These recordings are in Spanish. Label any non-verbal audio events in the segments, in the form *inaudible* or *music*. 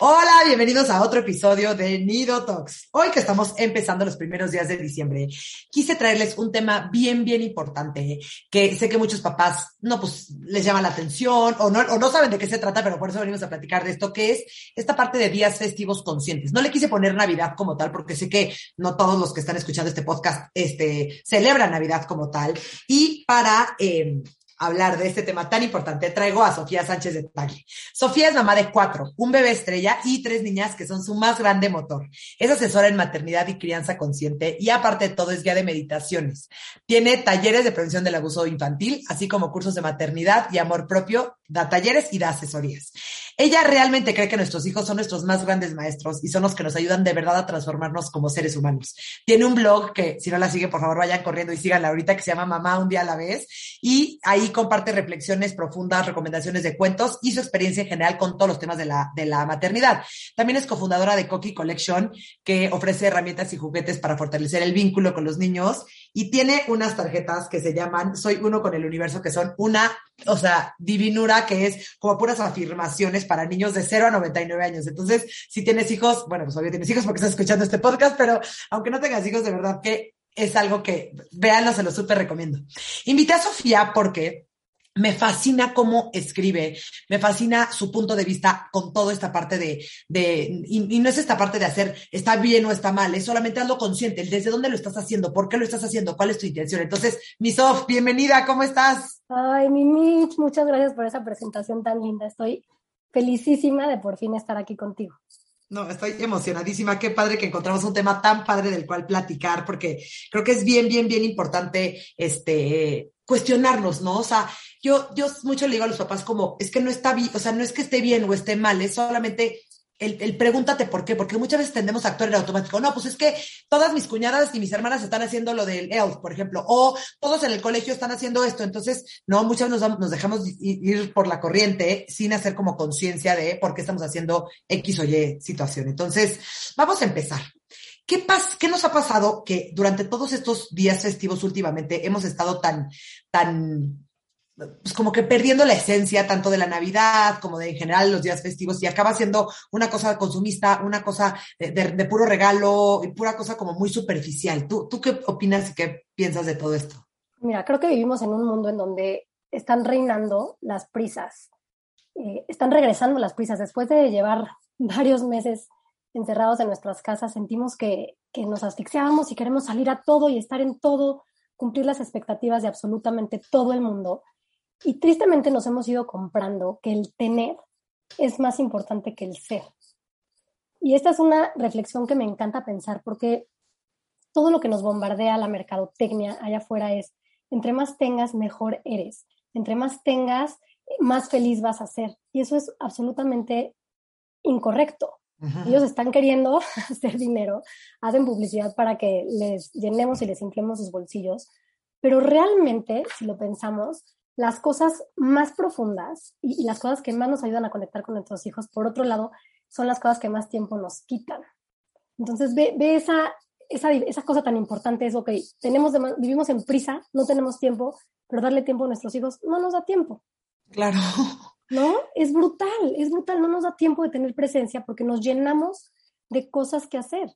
Hola, bienvenidos a otro episodio de Nido Talks. Hoy que estamos empezando los primeros días de diciembre, quise traerles un tema bien, bien importante que sé que muchos papás no, pues les llama la atención o no, o no saben de qué se trata, pero por eso venimos a platicar de esto, que es esta parte de días festivos conscientes. No le quise poner Navidad como tal, porque sé que no todos los que están escuchando este podcast este, celebran Navidad como tal. Y para... Eh, hablar de este tema tan importante, traigo a Sofía Sánchez de Tagle. Sofía es mamá de cuatro, un bebé estrella y tres niñas que son su más grande motor. Es asesora en maternidad y crianza consciente y aparte de todo es guía de meditaciones. Tiene talleres de prevención del abuso infantil, así como cursos de maternidad y amor propio, da talleres y da asesorías. Ella realmente cree que nuestros hijos son nuestros más grandes maestros y son los que nos ayudan de verdad a transformarnos como seres humanos. Tiene un blog que, si no la sigue, por favor, vayan corriendo y síganla ahorita, que se llama Mamá un día a la vez. Y ahí comparte reflexiones profundas, recomendaciones de cuentos y su experiencia en general con todos los temas de la, de la maternidad. También es cofundadora de Coqui Collection, que ofrece herramientas y juguetes para fortalecer el vínculo con los niños. Y tiene unas tarjetas que se llaman Soy uno con el universo, que son una, o sea, divinura, que es como puras afirmaciones para niños de 0 a 99 años. Entonces, si tienes hijos, bueno, pues obvio tienes hijos porque estás escuchando este podcast, pero aunque no tengas hijos, de verdad que es algo que, véanlo, se lo súper recomiendo. Invité a Sofía porque me fascina cómo escribe, me fascina su punto de vista con toda esta parte de, de y, no es esta parte de hacer está bien o está mal, es solamente hazlo consciente, desde dónde lo estás haciendo, por qué lo estás haciendo, cuál es tu intención. Entonces, mi Sof, bienvenida, ¿cómo estás? Ay, mi Mitch, muchas gracias por esa presentación tan linda. Estoy felicísima de por fin estar aquí contigo. No, estoy emocionadísima. Qué padre que encontramos un tema tan padre del cual platicar, porque creo que es bien, bien, bien importante este, cuestionarnos, ¿no? O sea, yo, yo mucho le digo a los papás como, es que no está bien, o sea, no es que esté bien o esté mal, es solamente el, pregúntate por qué, porque muchas veces tendemos a actuar en automático. No, pues es que todas mis cuñadas y mis hermanas están haciendo lo del ELF, por ejemplo, o todos en el colegio están haciendo esto. Entonces, no, muchas veces nos, nos dejamos ir por la corriente sin hacer como conciencia de por qué estamos haciendo X o Y situación. Entonces, vamos a empezar. ¿Qué, pas ¿Qué nos ha pasado que durante todos estos días festivos últimamente hemos estado tan, tan pues como que perdiendo la esencia tanto de la Navidad como de en general los días festivos y acaba siendo una cosa consumista, una cosa de, puro regalo y pura cosa como muy superficial. ¿Tú, ¿Tú qué opinas y qué piensas de todo esto? Mira, creo que vivimos en un mundo en donde están reinando las prisas, eh, están regresando las prisas. Después de llevar *laughs* varios meses encerrados en nuestras casas, sentimos que, que nos asfixiábamos y queremos salir a todo y estar en todo, cumplir las expectativas de absolutamente todo el mundo y tristemente nos hemos ido comprando que el tener es más importante que el ser. Y esta es una reflexión que me encanta pensar porque todo lo que nos bombardea la mercadotecnia allá afuera es, entre más tengas, mejor eres. Entre más tengas, más feliz vas a ser. Y eso es absolutamente incorrecto. Ellos están queriendo *laughs* hacer dinero, hacen publicidad para que les llenemos y les inflemos sus bolsillos, pero realmente, si lo pensamos, las cosas más profundas y, las cosas que más nos ayudan a conectar con nuestros hijos, por otro lado, son las cosas que más tiempo nos quitan. Entonces, ve, esa, esa, esa, cosa tan importante, es, ok, tenemos vivimos en prisa, no tenemos tiempo, pero darle tiempo a nuestros hijos no nos da tiempo. Claro. *laughs* ¿No? Es brutal, es brutal, no nos da tiempo de tener presencia porque nos llenamos de cosas que hacer,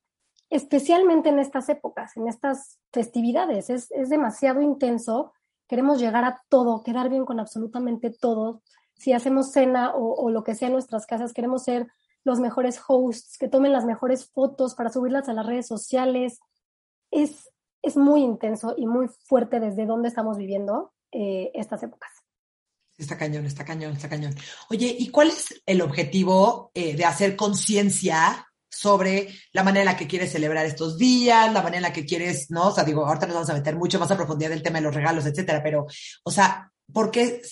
especialmente en estas épocas, en estas festividades. Es, es demasiado intenso queremos llegar a todo, quedar bien con absolutamente todo. Si hacemos cena o, lo que sea en nuestras casas, queremos ser los mejores hosts, que tomen las mejores fotos para subirlas a las redes sociales. Es, es muy intenso y muy fuerte desde donde estamos viviendo eh, estas épocas. Está cañón, está cañón, está cañón. Oye, ¿y cuál es el objetivo eh, de hacer conciencia sobre la manera en la que quieres celebrar estos días, la manera en la que quieres, ¿no? O sea, digo, ahorita nos vamos a meter mucho más a profundidad del tema de los regalos, etcétera, pero, o sea, ¿por qué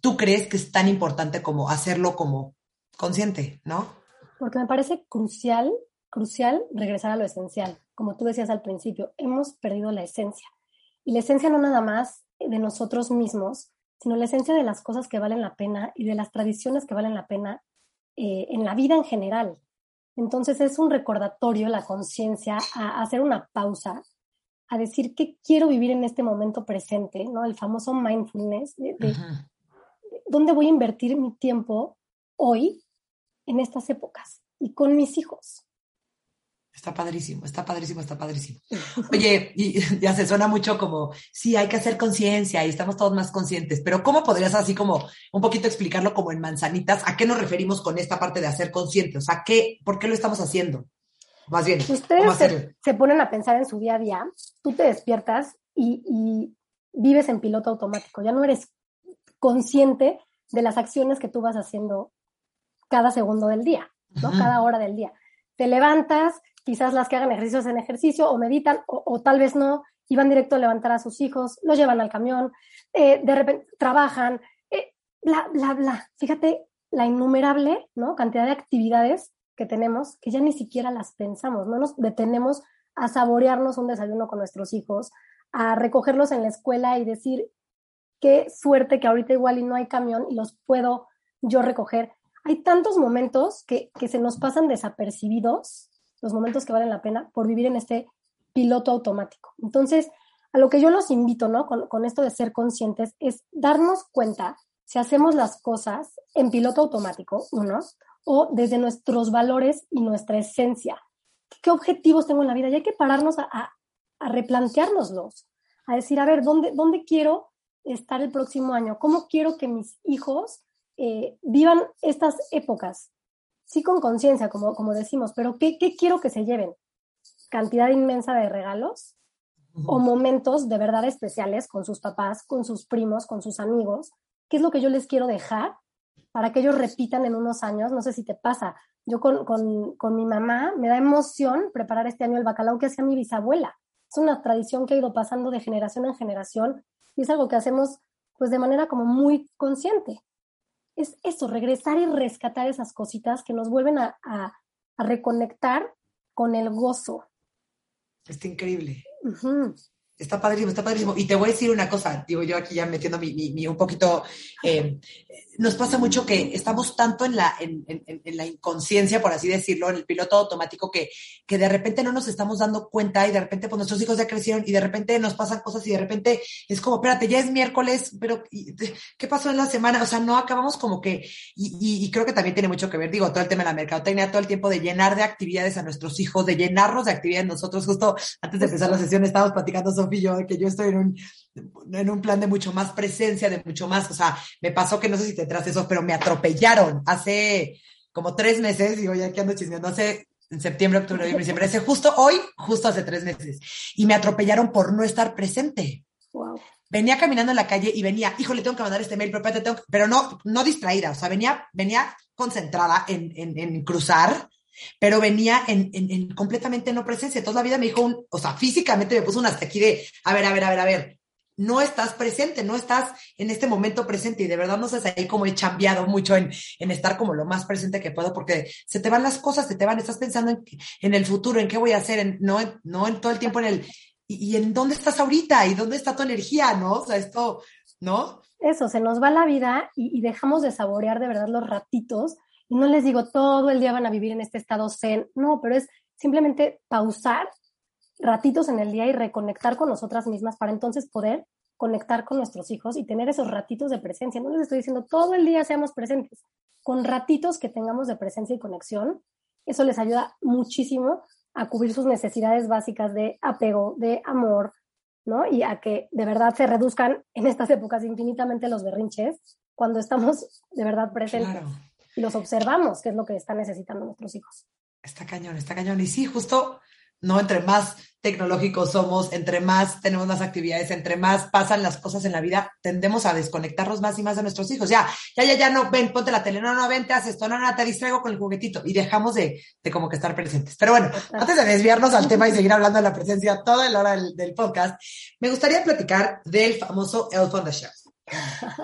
tú crees que es tan importante como hacerlo como consciente, ¿no? Porque me parece crucial crucial regresar a lo esencial. Como tú decías al principio, hemos perdido la esencia. Y la esencia no nada más de nosotros mismos, sino la esencia de las cosas que valen la pena y de las tradiciones que valen la pena eh, en la vida en general. Entonces es un recordatorio, la conciencia, a, hacer una pausa, a decir qué quiero vivir en este momento presente, ¿no? El famoso mindfulness, de, dónde voy a invertir mi tiempo hoy en estas épocas y con mis hijos. Está padrísimo, está padrísimo, está padrísimo. Oye, y *laughs* ya se suena mucho como, sí, hay que hacer conciencia y estamos todos más conscientes, pero ¿cómo podrías así como un poquito explicarlo como en manzanitas? ¿A qué nos referimos con esta parte de hacer conscientes? O sea, ¿qué, ¿por qué lo estamos haciendo? Más bien. Ustedes se, ponen a pensar en su día a día, tú te despiertas y, y vives en piloto automático, ya no eres consciente de las acciones que tú vas haciendo cada segundo del día, ¿no? Cada hora del día. Te levantas, quizás las que hagan ejercicios en ejercicio o meditan o, tal vez no, y van directo a levantar a sus hijos, los llevan al camión, eh, de repente trabajan, eh, bla, bla, bla. Fíjate la innumerable ¿no? cantidad de actividades que tenemos que ya ni siquiera las pensamos, no nos detenemos a saborearnos un desayuno con nuestros hijos, a recogerlos en la escuela y decir, qué suerte que ahorita igual y no hay camión y los puedo yo recoger. Hay tantos momentos que, se nos pasan desapercibidos, los momentos que valen la pena, por vivir en este piloto automático. Entonces, a lo que yo los invito, ¿no? Con, con esto de ser conscientes, es darnos cuenta si hacemos las cosas en piloto automático, uno, o desde nuestros valores y nuestra esencia. ¿Qué objetivos tengo en la vida? Y hay que pararnos a, a, a replanteárnoslos, a decir, a ver, ¿dónde, ¿dónde quiero estar el próximo año? ¿Cómo quiero que mis hijos eh, vivan estas épocas? Sí con conciencia, como, como decimos, pero ¿qué, ¿qué, quiero que se lleven? ¿Cantidad inmensa de regalos? ¿O momentos de verdad especiales con sus papás, con sus primos, con sus amigos? ¿Qué es lo que yo les quiero dejar para que ellos repitan en unos años? No sé si te pasa. Yo con, con, con mi mamá me da emoción preparar este año el bacalao que hacía mi bisabuela. Es una tradición que ha ido pasando de generación en generación y es algo que hacemos pues de manera como muy consciente. Es eso, regresar y rescatar esas cositas que nos vuelven a, a, reconectar con el gozo. Está increíble. Está padrísimo, está padrísimo. Y te voy a decir una cosa, digo yo aquí ya metiendo mi, mi, un poquito, eh, nos pasa mucho que estamos tanto en la, en, en, en, la inconsciencia, por así decirlo, en el piloto automático, que, que de repente no nos estamos dando cuenta y de repente pues nuestros hijos ya crecieron y de repente nos pasan cosas y de repente es como, espérate, ya es miércoles, pero ¿qué pasó en la semana? O sea, no acabamos como que, y, y, creo que también tiene mucho que ver, digo, todo el tema de la mercadotecnia, todo el tiempo de llenar de actividades a nuestros hijos, de llenarnos de actividades nosotros, justo antes de empezar la sesión estábamos platicando sobre y yo, que yo estoy en un, en un plan de mucho más presencia, de mucho más, o sea, me pasó que no sé si te traes eso, pero me atropellaron hace como tres meses, y hoy aquí ando chismeando, hace en septiembre, octubre, noviembre, diciembre, ese justo hoy, justo hace tres meses, y me atropellaron por no estar presente. Venía caminando en la calle y venía, híjole, tengo que mandar este mail, pero, tengo, pero no, no distraída, o sea, venía, venía concentrada en, en, en cruzar pero venía en, en, completamente no presencia. Toda la vida me dijo, un, o sea, físicamente me puso un hasta aquí de, a ver, a ver, a ver, a ver, no estás presente, no estás en este momento presente y de verdad no sé ahí como he cambiado mucho en, en, estar como lo más presente que puedo porque se te van las cosas, se te van, estás pensando en, en el futuro, en qué voy a hacer, en, no, no en todo el tiempo en el, y, en dónde estás ahorita y dónde está tu energía, ¿no? O sea, esto, ¿no? Eso, se nos va la vida y dejamos de saborear de verdad los ratitos no les digo todo el día van a vivir en este estado zen, no, pero es simplemente pausar ratitos en el día y reconectar con nosotras mismas para entonces poder conectar con nuestros hijos y tener esos ratitos de presencia. No les estoy diciendo todo el día seamos presentes, con ratitos que tengamos de presencia y conexión, eso les ayuda muchísimo a cubrir sus necesidades básicas de apego, de amor, ¿no? Y a que de verdad se reduzcan en estas épocas infinitamente los berrinches cuando estamos de verdad presentes y los observamos, que es lo que están necesitando nuestros hijos. Está cañón, está cañón. Y sí, justo, ¿no? Entre más tecnológicos somos, entre más tenemos más actividades, entre más pasan las cosas en la vida, tendemos a desconectarnos más y más de nuestros hijos. Ya, ya, ya, ya, no, ven, ponte la tele, no, no, ven, te haces esto, no, no, te distraigo con el juguetito y dejamos de, de como que estar presentes. Pero bueno, antes de desviarnos al tema y seguir hablando de la presencia toda la hora del, del podcast, me gustaría platicar del famoso Elf on the Shelf.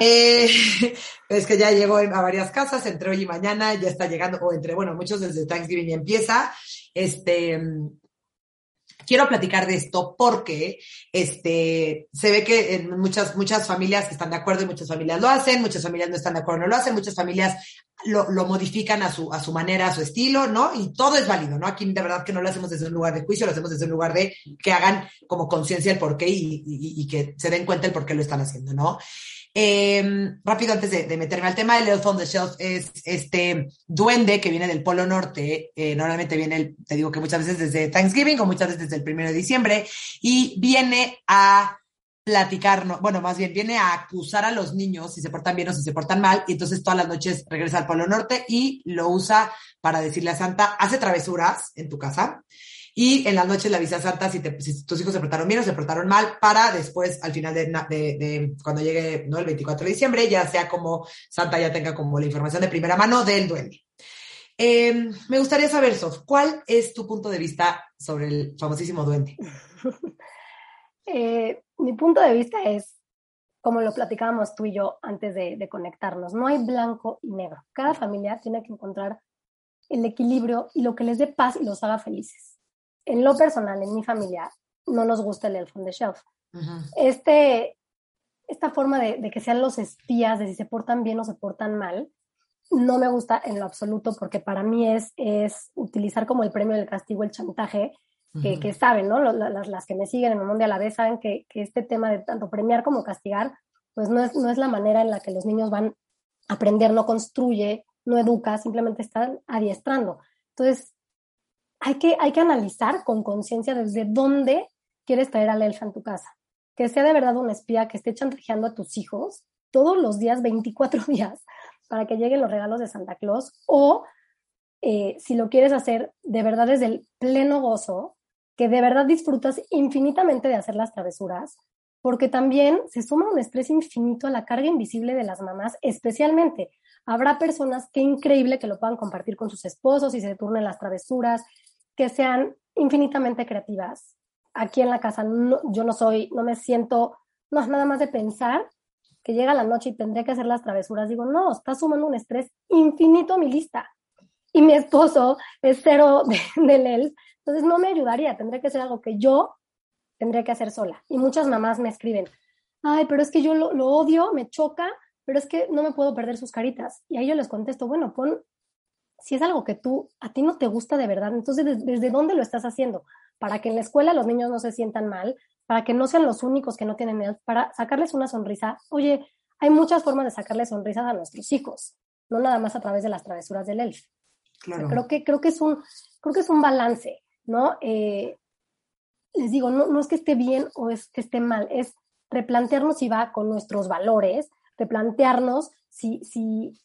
Eh, *laughs* es que ya llegó a varias casas, entre hoy y mañana, ya está llegando, o entre, bueno, muchos desde Thanksgiving empieza. Este, quiero platicar de esto porque este, se ve que en muchas, muchas familias están de acuerdo y muchas familias lo hacen, muchas familias no están de acuerdo, no lo hacen, muchas familias lo, lo, modifican a su, a su manera, a su estilo, ¿no? Y todo es válido, ¿no? Aquí de verdad que no lo hacemos desde un lugar de juicio, lo hacemos desde un lugar de que hagan como conciencia el porqué y, y, y, que se den cuenta el por qué lo están haciendo, ¿no? Eh, rápido, antes de, meterme al tema, el Elf on the Shelf es este duende que viene del Polo Norte. Eh, normalmente viene, el, te digo que muchas veces desde Thanksgiving o muchas veces desde el primero de diciembre. Y viene a platicar, bueno, más bien viene a acusar a los niños si se portan bien o si se portan mal, y entonces todas las noches regresa al Polo Norte y lo usa para decirle a Santa, hace travesuras en tu casa, y en las noches le avisa a Santa si, te, si, tus hijos se portaron bien o se portaron mal, para después, al final de, cuando llegue, ¿no? El 24 de diciembre, ya sea como Santa ya tenga como la información de primera mano del duende. Eh, me gustaría saber, Sof, ¿cuál es tu punto de vista sobre el famosísimo duende? *laughs* eh, mi punto de vista es, como lo platicábamos tú y yo antes de, conectarnos, no hay blanco y negro. Cada familia tiene que encontrar el equilibrio y lo que les dé paz y los haga felices. En lo personal, en mi familia, no nos gusta el elf on the shelf. Uh -huh. este, esta forma de, de, que sean los espías de si se portan bien o se portan mal, no me gusta en lo absoluto porque para mí es, es utilizar como el premio del castigo el chantaje que, que, saben, ¿no? Las, las, que me siguen en el mundo a la vez saben que, que, este tema de tanto premiar como castigar, pues no es, no es la manera en la que los niños van a aprender, no construye, no educa, simplemente están adiestrando. Entonces, hay que, hay que analizar con conciencia desde dónde quieres traer al elfa en tu casa. Que sea de verdad un espía que esté chantajeando a tus hijos todos los días, 24 *laughs* días, para que lleguen los regalos de Santa Claus, o eh, si lo quieres hacer de verdad desde el pleno gozo, que de verdad disfrutas infinitamente de hacer las travesuras, porque también se suma un estrés infinito a la carga invisible de las mamás, especialmente. Habrá personas que increíble que lo puedan compartir con sus esposos y se turnen las travesuras, que sean infinitamente creativas. Aquí en la casa no, yo no soy, no me siento, no es nada más de pensar que llega la noche y tendría que hacer las travesuras. Digo, no, está sumando un estrés infinito a mi lista. Y mi esposo es cero *laughs* de, del ELF, entonces no me ayudaría, tendría que ser algo que yo tendría que hacer sola. Y muchas mamás me escriben, ay, pero es que yo lo, lo, odio, me choca, pero es que no me puedo perder sus caritas. Y ahí yo les contesto, bueno, pon, si es algo que tú, a ti no te gusta de verdad, entonces ¿desde, desde dónde lo estás haciendo? Para que en la escuela los niños no se sientan mal, para que no sean los únicos que no tienen ELF, para sacarles una sonrisa. Oye, hay muchas formas de sacarle sonrisas a nuestros hijos, no nada más a través de las travesuras del ELF. Claro. O sea, creo, que, creo, que es un, creo que es un balance, ¿no? Eh, les digo, no, no es que esté bien o es que esté mal, es replantearnos si va con nuestros valores, replantearnos si, si,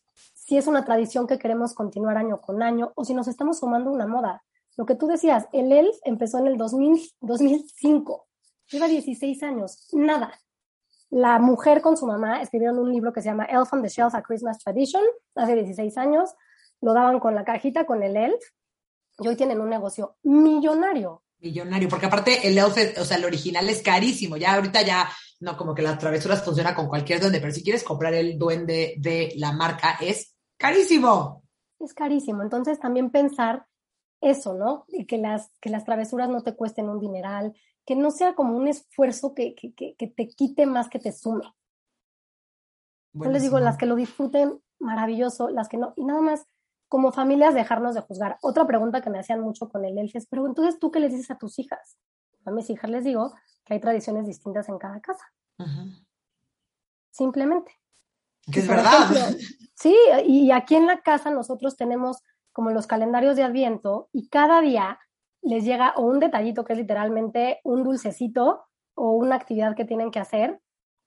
si es una tradición que queremos continuar año con año o si nos estamos sumando una moda. Lo que tú decías, el ELF empezó en el 2000, 2005, lleva 16 años, nada. La mujer con su mamá escribieron un libro que se llama Elf on the Shelf, A Christmas Tradition, hace 16 años, lo daban con la cajita, con el ELF, y hoy tienen un negocio millonario. Millonario, porque aparte el elf, o sea, el original es carísimo. Ya ahorita ya, no, como que las travesuras funcionan con cualquier duende, pero si quieres comprar el duende de la marca es carísimo. Es carísimo. Entonces también pensar eso, ¿no? Y que las, que las travesuras no te cuesten un dineral, que no sea como un esfuerzo que, que, que, que te quite más que te sume. Buenísimo. Yo les digo, las que lo disfruten, maravilloso, las que no, y nada más como familias dejarnos de juzgar. Otra pregunta que me hacían mucho con el ELF es, pero entonces tú qué les dices a tus hijas? A mis hijas les digo que hay tradiciones distintas en cada casa. Simplemente. Que es verdad. Ejemplo, *laughs* sí, y aquí en la casa nosotros tenemos como los calendarios de Adviento y cada día les llega o un detallito que es literalmente un dulcecito o una actividad que tienen que hacer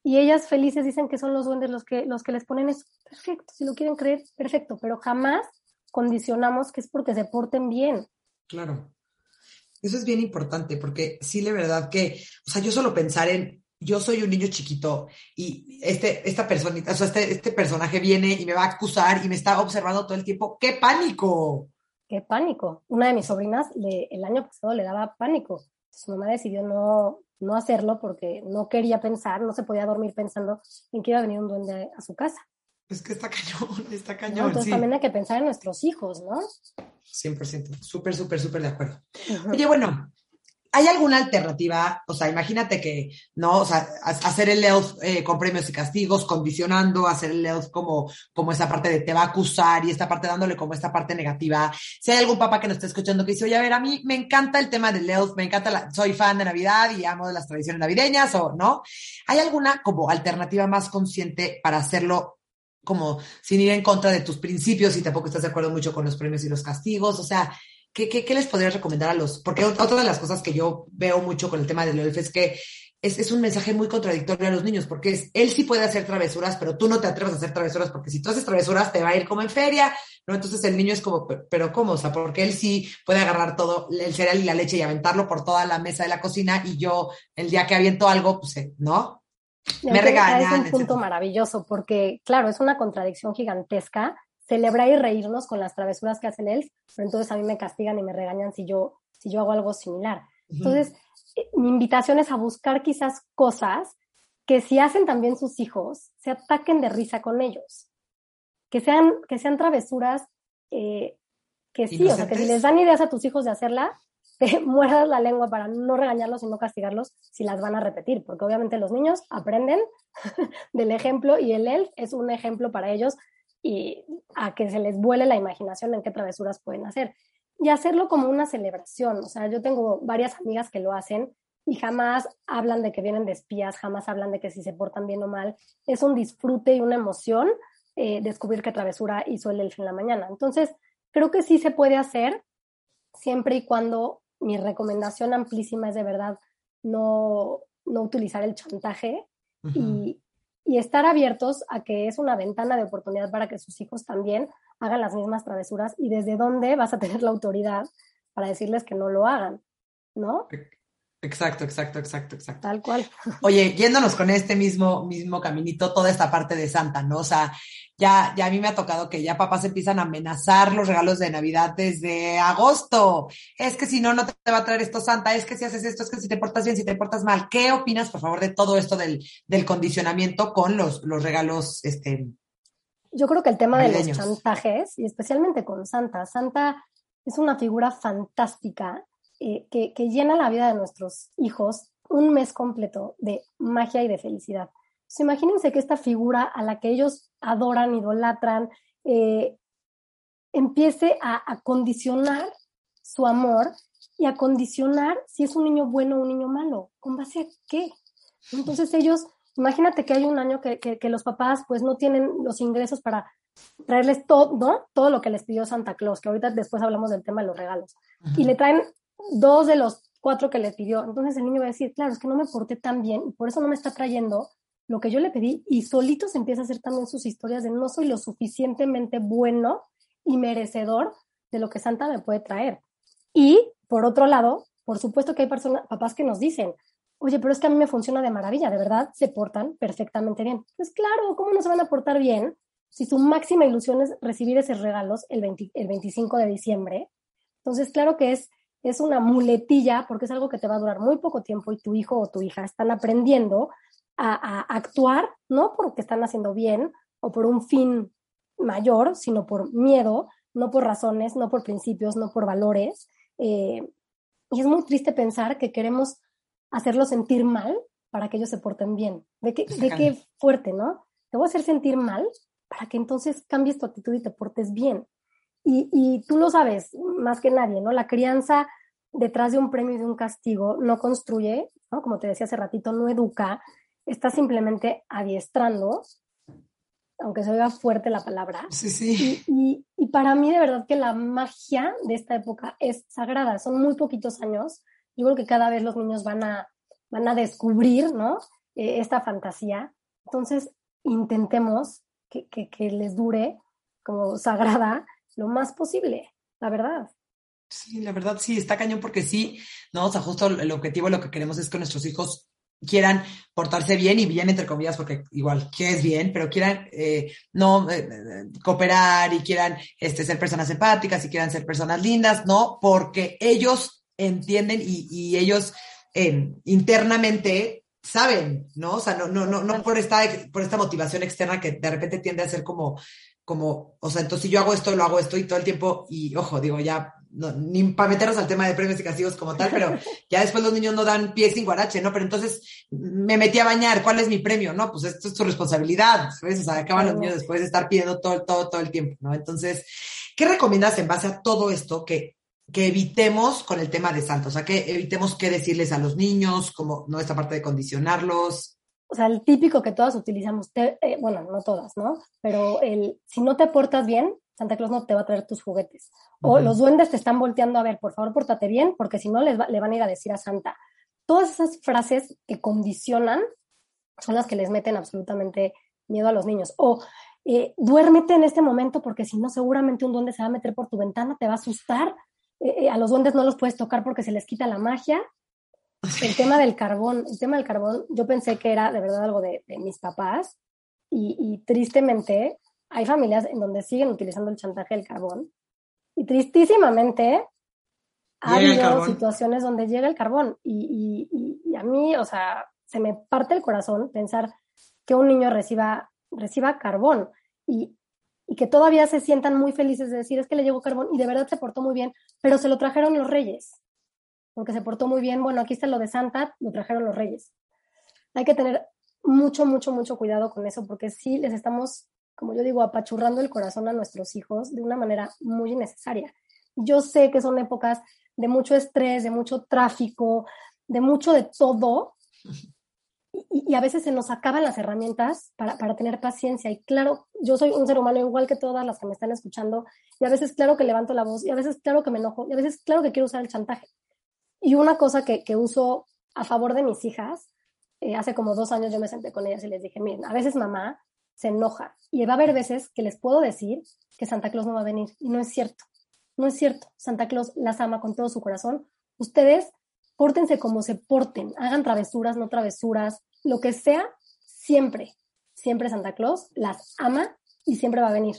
y ellas felices dicen que son los duendes los que, los que les ponen eso. Perfecto, si lo quieren creer, perfecto, pero jamás condicionamos que es porque se porten bien. Claro. Eso es bien importante porque sí, la verdad que, o sea, yo solo pensar en, yo soy un niño chiquito y este, esta personita, o sea, este, este personaje viene y me va a acusar y me está observando todo el tiempo. ¡Qué pánico! ¡Qué pánico! Una de mis sobrinas le, el año pasado le daba pánico. Su mamá decidió no, no hacerlo porque no quería pensar, no se podía dormir pensando en que iba a venir un duende a su casa. Es que está cañón, *laughs* está cañón. entonces también hay que pensar en nuestros hijos, ¿no? 100%, súper, súper, súper de acuerdo. Oye, bueno, ¿Hay alguna alternativa? O sea, imagínate que, ¿no? O sea, hacer el ELF eh, con premios y castigos, condicionando, hacer el ELF como, como esa parte de te va a acusar y esta parte dándole como esta parte negativa. Si hay algún papá que nos está escuchando que dice, oye, a ver, a mí me encanta el tema del ELF, me encanta, la, soy fan de Navidad y amo de las tradiciones navideñas, o no. ¿Hay alguna como alternativa más consciente para hacerlo como sin ir en contra de tus principios y tampoco estás de acuerdo mucho con los premios y los castigos? O sea, ¿qué, qué, les podrías recomendar a los? Porque otra de las cosas que yo veo mucho con el tema del ELF es que es, es, un mensaje muy contradictorio a los niños, porque es, él sí puede hacer travesuras, pero tú no te atreves a hacer travesuras, porque si tú haces travesuras te va a ir como en feria, ¿no? Entonces el niño es como, pero ¿cómo? O sea, porque él sí puede agarrar todo el cereal y la leche y aventarlo por toda la mesa de la cocina y yo el día que aviento algo, pues, eh, ¿no? Me regañan. Es un punto maravilloso, porque claro, es una contradicción gigantesca celebrar y reírnos con las travesuras que hacen él, pero entonces a mí me castigan y me regañan si yo, si yo hago algo similar. Entonces, eh, mi invitación es a buscar quizás cosas que si hacen también sus hijos, se ataquen de risa con ellos. Que sean, que sean travesuras eh, que sí, o sea, que si les dan ideas a tus hijos de hacerla, *laughs* te muerdas la lengua para no regañarlos y no castigarlos si las van a repetir, porque obviamente los niños aprenden *laughs* del ejemplo y el ELF es un ejemplo para ellos y a que se les vuele la imaginación en qué travesuras pueden hacer. Y hacerlo como una celebración. O sea, yo tengo varias amigas que lo hacen y jamás hablan de que vienen de espías, jamás hablan de que si se portan bien o mal. Es un disfrute y una emoción eh, descubrir qué travesura hizo el elfo en la mañana. Entonces, creo que sí se puede hacer siempre y cuando mi recomendación amplísima es de verdad no, no utilizar el chantaje y, y estar abiertos a que es una ventana de oportunidad para que sus hijos también hagan las mismas travesuras y desde dónde vas a tener la autoridad para decirles que no lo hagan, ¿no? Exacto, exacto, exacto, exacto. Tal cual. *laughs* Oye, yéndonos con este mismo, mismo caminito, toda esta parte de Santa, ¿no? O sea, ya, ya a mí me ha tocado que ya papás empiezan a amenazar los regalos de Navidad desde agosto. Es que si no, no te va a traer esto Santa, es que si haces esto, es que si te portas bien, si te portas mal. ¿Qué opinas, por favor, de todo esto del, del condicionamiento con los, los regalos, este? Yo creo que el tema de los chantajes, y especialmente con Santa, Santa es una figura fantástica eh, que, llena la vida de nuestros hijos un mes completo de magia y de felicidad. imagínense que esta figura a la que ellos adoran, idolatran, eh, empiece a, condicionar su amor y a condicionar si es un niño bueno o un niño malo. ¿Con base a qué? Entonces ellos, imagínate que hay un año que, que, los papás pues no tienen los ingresos para traerles todo, ¿no? Todo lo que les pidió Santa Claus, que ahorita después hablamos del tema de los regalos. Y le traen dos de los cuatro que le pidió. Entonces el niño va a decir, claro, es que no me porté tan bien y por eso no me está trayendo lo que yo le pedí y solito se empieza a hacer también sus historias de no soy lo suficientemente bueno y merecedor de lo que Santa me puede traer. Y por otro lado, por supuesto que hay personas, papás que nos dicen, oye, pero es que a mí me funciona de maravilla, de verdad, se portan perfectamente bien. Pues claro, ¿cómo no se van a portar bien si su máxima ilusión es recibir esos regalos el, el 25 de diciembre? Entonces, claro que es es una muletilla porque es algo que te va a durar muy poco tiempo y tu hijo o tu hija están aprendiendo a, actuar, no porque están haciendo bien o por un fin mayor, sino por miedo, no por razones, no por principios, no por valores. Eh, y es muy triste pensar que queremos hacerlos sentir mal para que ellos se porten bien. De qué, de qué fuerte, ¿no? Te voy a hacer sentir mal para que entonces cambies tu actitud y te portes bien. Y, tú lo sabes más que nadie, ¿no? La crianza detrás de un premio y de un castigo no construye, ¿no? Como te decía hace ratito, no educa, está simplemente adiestrando, aunque se oiga fuerte la palabra. Sí, sí. Y, y, para mí de verdad que la magia de esta época es sagrada, son muy poquitos años. Yo creo que cada vez los niños van a, van a descubrir, ¿no? Eh, esta fantasía. Entonces, intentemos que, que, que les dure como sagrada lo más posible, la verdad. Sí, la verdad sí, está cañón porque sí, ¿no? O sea, justo el objetivo, lo que queremos es que nuestros hijos quieran portarse bien y bien entre comillas, porque igual que es bien, pero quieran eh, no eh, eh, cooperar y quieran este, ser personas empáticas y quieran ser personas lindas, ¿no? Porque ellos entienden y, y ellos internamente saben, ¿no? O sea, no, no, no, no por esta, por esta motivación externa que de repente tiende a ser como, como, o sea, entonces si yo hago esto, lo hago esto y todo el tiempo, y ojo, digo, ya, ni para meternos al tema de premios y castigos como tal, pero *laughs* ya después los niños no dan pie sin guarache, ¿no? Pero entonces me metí a bañar, ¿cuál es mi premio? No, pues esto es tu responsabilidad. O sea, acaban los niños después de estar pidiendo todo, todo, todo el tiempo, ¿no? Entonces, ¿qué recomiendas en base a todo esto que, que evitemos con el tema de Santa? O sea, que evitemos qué decirles a los niños, como, ¿no? Esta parte de condicionarlos o sea, el típico que todas utilizamos, eh, bueno, no todas, ¿no? Pero el, si no te portas bien, Santa Claus no te va a traer tus juguetes. O los duendes te están volteando a ver, por favor, pórtate bien, porque si no, les le van a ir a decir a Santa. Todas esas frases que condicionan son las que les meten absolutamente miedo a los niños. O eh, duérmete en este momento, porque si no, seguramente un duende se va a meter por tu ventana, te va a asustar. Eh, a los duendes no los puedes tocar porque se les quita la magia. El tema del carbón, el tema del carbón, yo pensé que era de verdad algo de, mis papás y, tristemente hay familias en donde siguen utilizando el chantaje del carbón y tristísimamente ha habido situaciones donde llega el carbón y, y, a mí, o sea, se me parte el corazón pensar que un niño reciba, reciba carbón y, y que todavía se sientan muy felices de decir es que le llegó carbón y de verdad se portó muy bien, pero se lo trajeron los reyes porque se portó muy bien. Bueno, aquí está lo de Santa, lo trajeron los reyes. Hay que tener mucho, mucho, mucho cuidado con eso, porque sí les estamos, como yo digo, apachurrando el corazón a nuestros hijos de una manera muy innecesaria. Yo sé que son épocas de mucho estrés, de mucho tráfico, de mucho de todo, y, a veces se nos acaban las herramientas para, para, tener paciencia. Y claro, yo soy un ser humano igual que todas las que me están escuchando, y a veces claro que levanto la voz, y a veces claro que me enojo, y a veces claro que quiero usar el chantaje. Y una cosa que, uso a favor de mis hijas, eh, hace como dos años yo me senté con ellas y les dije, miren, a veces mamá se enoja y va a haber veces que les puedo decir que Santa Claus no va a venir. Y no es cierto, no es cierto. Santa Claus las ama con todo su corazón. Ustedes pórtense como se porten, hagan travesuras, no travesuras, lo que sea, siempre, siempre Santa Claus las ama y siempre va a venir.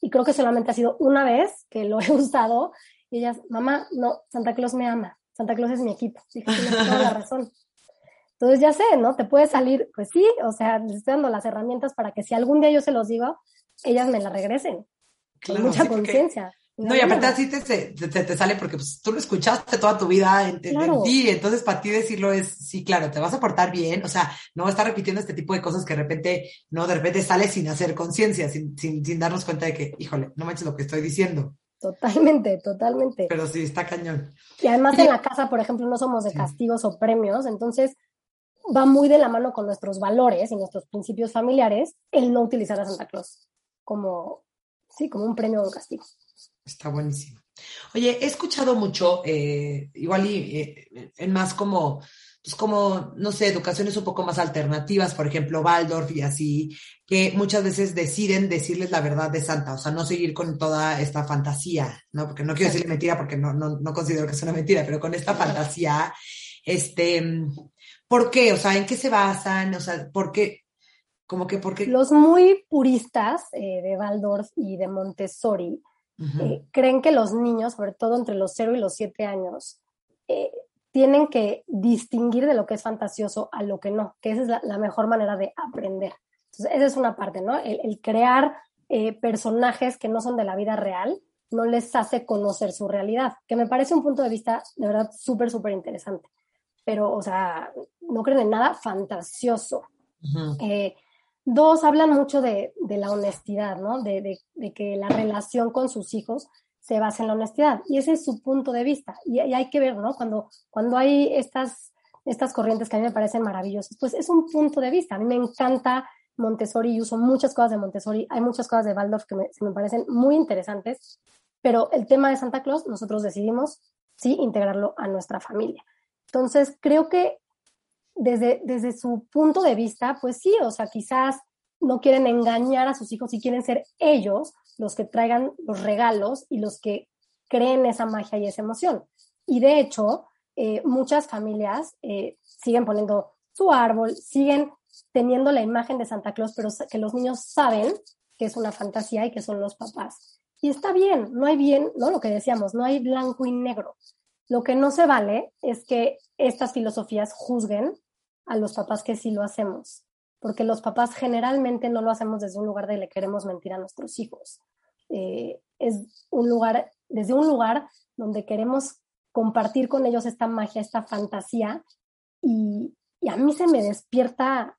Y creo que solamente ha sido una vez que lo he *laughs* usado y ellas, mamá, no, Santa Claus me ama. Santa Claus es mi equipo. Dije, *laughs* tienes toda la razón. Entonces ya sé, ¿no? Te puede salir, pues sí, o sea, les estoy dando las herramientas para que si algún día yo se los digo, ellas me la regresen. con mucha conciencia. No, y aparte así te, te, sale porque pues, tú lo escuchaste toda tu vida en, ti, entonces para ti decirlo es, sí, claro, te vas a portar bien, o sea, no estar repitiendo este tipo de cosas que de repente, no, de repente sale sin hacer conciencia, sin, sin, sin darnos cuenta de que, híjole, no manches lo que estoy diciendo. Totalmente, totalmente. Pero sí, está cañón. Y además en la casa, por ejemplo, no somos de castigos o premios, entonces va muy de la mano con nuestros valores y nuestros principios familiares el no utilizar a Santa Claus como, sí, como un premio o un castigo. Está buenísimo. Oye, he escuchado mucho, eh, igual y eh, en más como pues como, no sé, educaciones un poco más alternativas, por ejemplo, Waldorf y así, que muchas veces deciden decirles la verdad de Santa, o sea, no seguir con toda esta fantasía, ¿no? Porque no quiero decirle mentira porque no, no, no considero que sea una mentira, pero con esta fantasía, este, ¿por qué? O sea, ¿en qué se basan? O sea, ¿por qué? Como que, ¿por qué? Los muy puristas eh, de Waldorf y de Montessori eh, creen que los niños, sobre todo entre los 0 y los 7 años, eh, tienen que distinguir de lo que es fantasioso a lo que no, que esa es la, mejor manera de aprender. Entonces, esa es una parte, ¿no? El, crear eh, personajes que no son de la vida real no les hace conocer su realidad, que me parece un punto de vista de verdad súper, súper interesante. Pero, o sea, no creen en nada fantasioso. Eh, dos, hablan mucho de, la honestidad, ¿no? de, que la relación con sus hijos se basa en la honestidad. Y ese es su punto de vista. Y, hay que ver, ¿no? Cuando, cuando hay estas, estas corrientes que a mí me parecen maravillosas, pues es un punto de vista. A mí me encanta Montessori y uso muchas cosas de Montessori. Hay muchas cosas de Waldorf que me, me parecen muy interesantes. Pero el tema de Santa Claus, nosotros decidimos, sí, integrarlo a nuestra familia. Entonces, creo que desde, desde su punto de vista, pues sí, o sea, quizás no quieren engañar a sus hijos y quieren ser ellos los que traigan los regalos y los que creen esa magia y esa emoción. Y de hecho, eh, muchas familias eh, siguen poniendo su árbol, siguen teniendo la imagen de Santa Claus, pero que los niños saben que es una fantasía y que son los papás. Y está bien, no hay bien, ¿no? Lo que decíamos, no hay blanco y negro. Lo que no se vale es que estas filosofías juzguen a los papás que sí lo hacemos, porque los papás generalmente no lo hacemos desde un lugar de le queremos mentir a nuestros hijos. Eh, es un lugar, desde un lugar donde queremos compartir con ellos esta magia, esta fantasía, y, y a mí se me despierta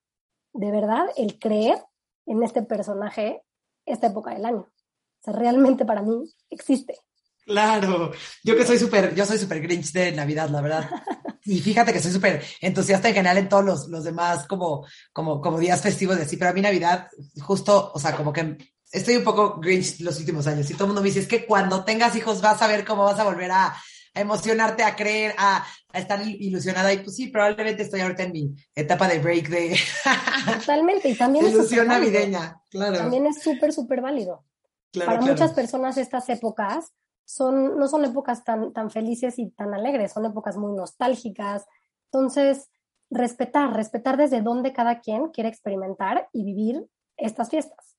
de verdad el creer en este personaje esta época del año. O sea, realmente para mí existe. Claro, yo que soy súper, yo soy súper grinch de Navidad, la verdad. *laughs* Y fíjate que soy súper entusiasta en general en todos los, los demás como, como, como días festivos de así, pero a mí Navidad, justo, o sea, como que estoy un poco grinch los últimos años y todo el mundo me dice, es que cuando tengas hijos vas a ver cómo vas a volver a, emocionarte, a creer, a, a, estar ilusionada. Y pues sí, probablemente estoy ahorita en mi etapa de break de... *laughs* Totalmente, y también ilusión navideña, claro. También es súper, súper válido. Claro, Para muchas personas estas épocas son, no son épocas tan, tan felices y tan alegres, son épocas muy nostálgicas. Entonces, respetar, respetar desde dónde cada quien quiere experimentar y vivir estas fiestas.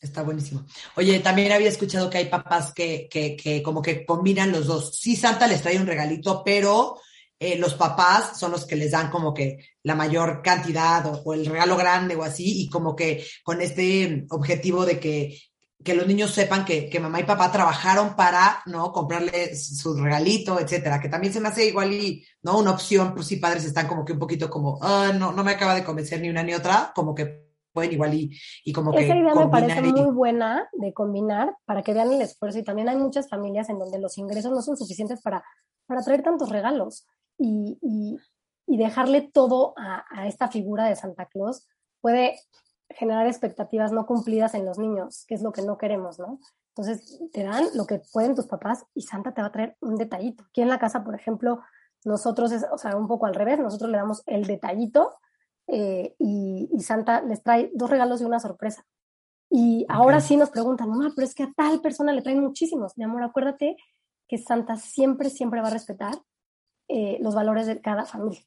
Está buenísimo. Oye, también había escuchado que hay papás que, que, que como que combinan los dos. Sí, Santa les trae un regalito, pero eh, los papás son los que les dan como que la mayor cantidad o, o, el regalo grande o así, y como que con este objetivo de que que los niños sepan que, que, mamá y papá trabajaron para, ¿no? Comprarle su regalito, etcétera, que también se me hace igual y, ¿no? Una opción, pues sí, padres están como que un poquito como, ah, no, no me acaba de convencer ni una ni otra, como que pueden igual y, y como Esa que... Esa idea me parece y... muy buena de combinar para que vean el esfuerzo y también hay muchas familias en donde los ingresos no son suficientes para, para traer tantos regalos y, y, y dejarle todo a, a esta figura de Santa Claus puede generar expectativas no cumplidas en los niños, que es lo que no queremos, ¿no? Entonces, te dan lo que pueden tus papás y Santa te va a traer un detallito. Aquí en la casa, por ejemplo, nosotros, es, o sea, un poco al revés, nosotros le damos el detallito eh, y, y, Santa les trae dos regalos y una sorpresa. Y okay. ahora sí nos preguntan, mamá, pero es que a tal persona le traen muchísimos. Mi amor, acuérdate que Santa siempre, siempre va a respetar eh, los valores de cada familia.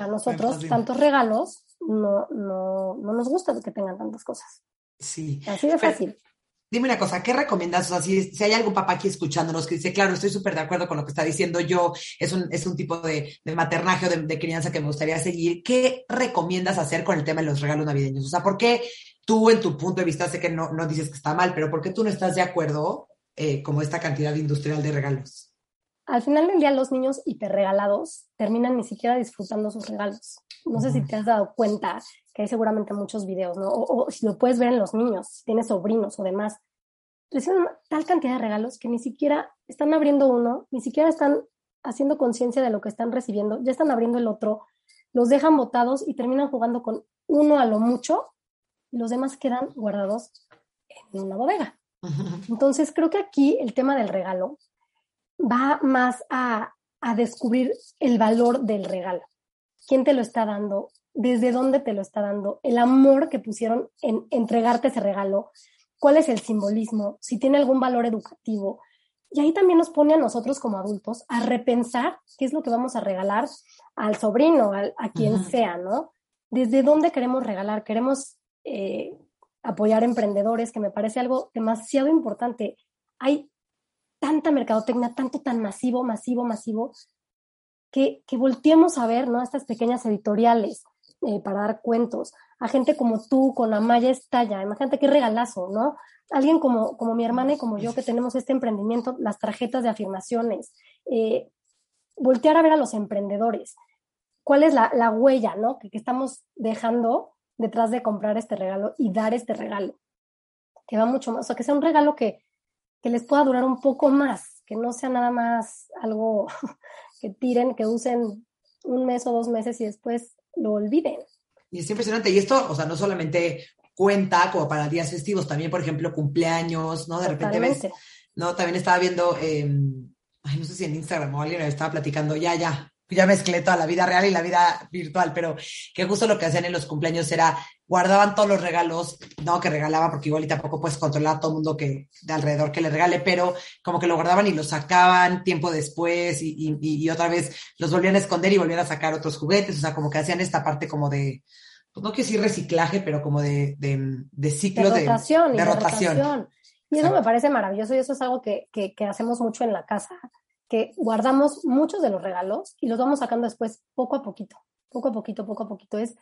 A nosotros, tantos regalos no, no, no nos gusta que tengan tantas cosas. Sí. Así de fácil. Pero, dime una cosa, ¿qué recomiendas? O sea, si, si hay algún papá aquí escuchándonos que dice, claro, estoy súper de acuerdo con lo que está diciendo yo, es un, es un tipo de, de maternaje o de, de, crianza que me gustaría seguir, ¿qué recomiendas hacer con el tema de los regalos navideños? O sea, ¿por qué tú en tu punto de vista, sé que no, no dices que está mal, pero ¿por qué tú no estás de acuerdo eh, como esta cantidad industrial de regalos? Al final del día los niños hiperregalados terminan ni siquiera disfrutando sus regalos. No sé si te has dado cuenta que hay seguramente muchos videos, ¿no? O, o si lo puedes ver en los niños, si tienes sobrinos o demás. Reciben tal cantidad de regalos que ni siquiera están abriendo uno, ni siquiera están haciendo conciencia de lo que están recibiendo, ya están abriendo el otro, los dejan botados y terminan jugando con uno a lo mucho y los demás quedan guardados en una bodega. Entonces creo que aquí el tema del regalo va más a, a descubrir el valor del regalo. Quién te lo está dando, desde dónde te lo está dando, el amor que pusieron en entregarte ese regalo, cuál es el simbolismo, si tiene algún valor educativo. Y ahí también nos pone a nosotros como adultos a repensar qué es lo que vamos a regalar al sobrino, al, a quien sea, ¿no? Desde dónde queremos regalar, queremos eh, apoyar emprendedores, que me parece algo demasiado importante. Hay tanta mercadotecnia, tanto tan masivo, masivo, masivo, que, que volteemos a ver ¿no? estas pequeñas editoriales eh, para dar cuentos, a gente como tú, con la malla estalla, imagínate qué regalazo, ¿no? Alguien como, como mi hermana y como yo que tenemos este emprendimiento, las tarjetas de afirmaciones, eh, voltear a ver a los emprendedores, cuál es la, la huella, ¿no? Que, que estamos dejando detrás de comprar este regalo y dar este regalo, que va mucho más, o sea, que sea un regalo que, que les pueda durar un poco más, que no sea nada más algo *laughs* que tiren, que usen un mes o dos meses y después lo olviden. Y es impresionante. Y esto, o sea, no solamente cuenta como para días festivos, también, por ejemplo, cumpleaños, ¿no? De repente ves, ¿no? También estaba viendo, eh, ay, no sé si en Instagram o alguien estaba platicando, ya, ya, ya mezclé toda la vida real y la vida virtual, pero que justo lo que hacían en los cumpleaños era guardaban todos los regalos, no que regalaban, porque igual y tampoco puedes controlar a todo el mundo que de alrededor que le regale, pero como que lo guardaban y lo sacaban tiempo después y, y, y otra vez los volvían a esconder y volvían a sacar otros juguetes, o sea, como que hacían esta parte como de, pues no quiero decir reciclaje, pero como de, de, de ciclo de rotación. De, de, rotación. rotación. Y eso me parece maravilloso y eso es algo que, que, que hacemos mucho en la casa que guardamos muchos de los regalos y los vamos sacando después poco a poquito. poco a poquito, poco a poquito. Es,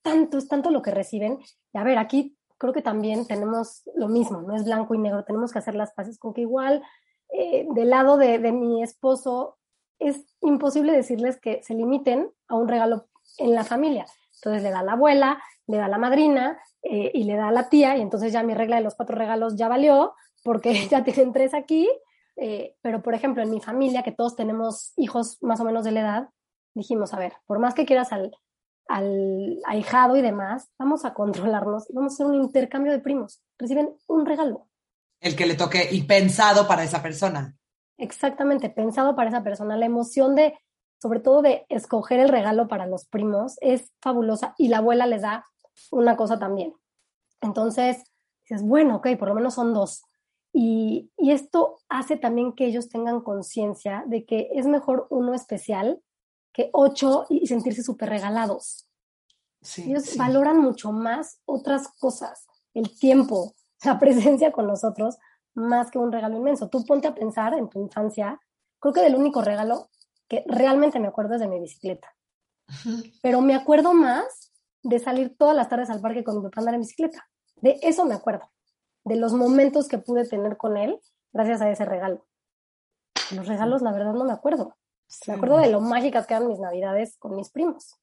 tanto, es tanto lo que reciben. Y a ver, aquí creo que también tenemos lo mismo, no es blanco y negro, tenemos que hacer las paces con que igual eh, del lado de, mi esposo es imposible decirles que se limiten a un regalo en la familia. Entonces le da la abuela, le da la madrina eh, y le da la tía, y entonces ya mi regla de los cuatro regalos ya valió, porque *laughs* ya tienen tres aquí. Eh, pero, por ejemplo, en mi familia, que todos tenemos hijos más o menos de la edad, dijimos, a ver, por más que quieras al, al ahijado y demás, vamos a controlarnos y vamos a hacer un intercambio de primos. Reciben un regalo. El que le toque y pensado para esa persona. Exactamente, pensado para esa persona. La emoción de, sobre todo de escoger el regalo para los primos, es fabulosa y la abuela les da una cosa también. Entonces, dices, bueno, ok, por lo menos son dos. Y, esto hace también que ellos tengan conciencia de que es mejor uno especial que ocho y sentirse súper regalados. ellos valoran mucho más otras cosas, el tiempo, la *laughs* presencia con nosotros, más que un regalo inmenso. Tú ponte a pensar en tu infancia, creo que del único regalo que realmente me acuerdo es de mi bicicleta. Pero me acuerdo más de salir todas las tardes al parque con mi papá andar en bicicleta. De eso me acuerdo, de los momentos que pude tener con él gracias a ese regalo. Los regalos, la verdad, no me acuerdo. Me acuerdo de lo mágicas que eran mis navidades con mis primos.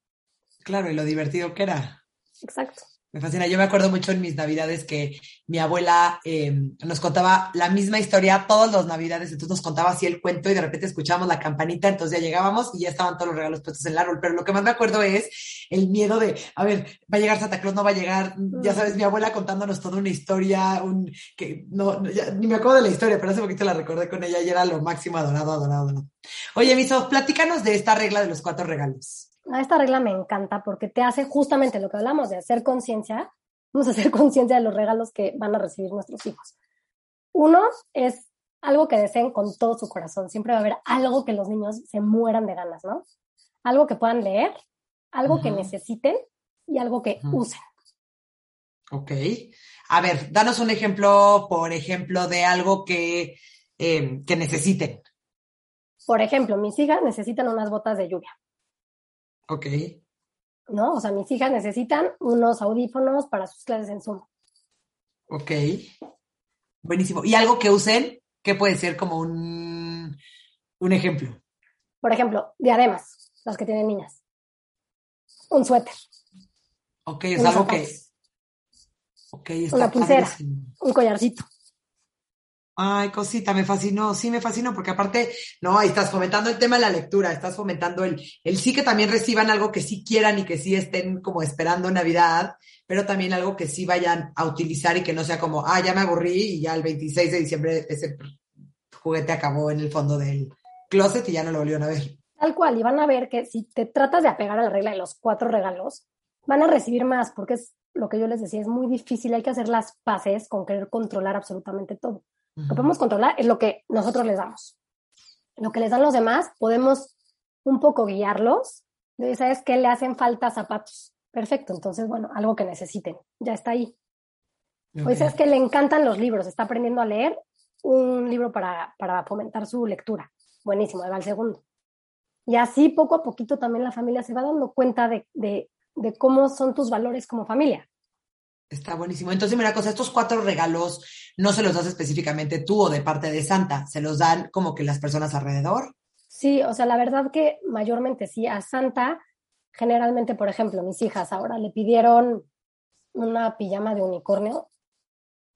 Claro, y lo divertido que era. Exacto. Me fascina. Yo me acuerdo mucho en mis navidades que mi abuela em, nos contaba la misma historia todas las navidades, entonces nos contaba así el cuento y de repente escuchábamos la campanita, entonces ya llegábamos y ya estaban todos los regalos puestos en el árbol. Pero lo que más me acuerdo es el miedo de, a ver, va a llegar Santa Claus, no va a llegar, ya sabes, mi abuela contándonos toda una historia, un que no, ni me acuerdo de la historia, pero hace poquito la recordé con ella y era lo máximo adorado, adorado, adorado. Oye, Miso, platícanos de esta regla de los cuatro regalos esta regla me encanta porque te hace justamente lo que hablamos de hacer conciencia. Vamos a hacer *laughs* conciencia de los regalos que van a recibir nuestros hijos. Uno es algo que deseen con todo su corazón. Siempre va a haber algo que los niños se mueran de ganas, ¿no? Algo que puedan leer, algo que necesiten y algo que usen. Ok. A ver, danos un ejemplo, por ejemplo, de algo que, eh, que necesiten. Por ejemplo, mis hijas necesitan unas botas de lluvia. Ok. ¿No? O sea, mis hijas necesitan unos audífonos para sus clases en Zoom. Ok. Buenísimo. ¿Y algo que usen? ¿Qué puede ser como un, un ejemplo? Por ejemplo, diademas, las que tienen niñas. Un suéter. Ok, es algo que. Ok, está Una pulsera, un collarcito. Ay, cosita, me fascinó, sí me fascinó, porque aparte, no, ahí estás fomentando el tema de la lectura, estás fomentando el, el sí que también reciban algo que sí quieran y que sí estén como esperando Navidad, pero también algo que sí vayan a utilizar y que no sea como, ah, ya me aburrí y ya el 26 de diciembre ese juguete acabó en el fondo del closet y ya no lo volvieron a ver. Tal cual, y van a ver que si te tratas de apegar a la regla de los cuatro regalos, van a recibir más, porque es lo que yo les decía, es muy difícil, hay que hacer las paces con querer controlar absolutamente todo. Lo que podemos controlar es lo que nosotros les damos. Lo que les dan los demás, podemos un poco guiarlos. ¿Sabes qué? Le hacen falta zapatos. Perfecto, entonces, bueno, algo que necesiten. Ya está ahí. Okay. ¿sabes que le encantan los libros? Está aprendiendo a leer un libro para, para fomentar su lectura. Buenísimo, ahí va el segundo. Y así poco a poquito también la familia se va dando cuenta de, de, de cómo son tus valores como familia. Está buenísimo. Entonces, mira, cosa, estos cuatro regalos no se los das específicamente tú o de parte de Santa, se los dan como que las personas alrededor. Sí, o sea, la verdad que mayormente sí. A Santa, generalmente, por ejemplo, mis hijas ahora le pidieron una pijama de unicornio.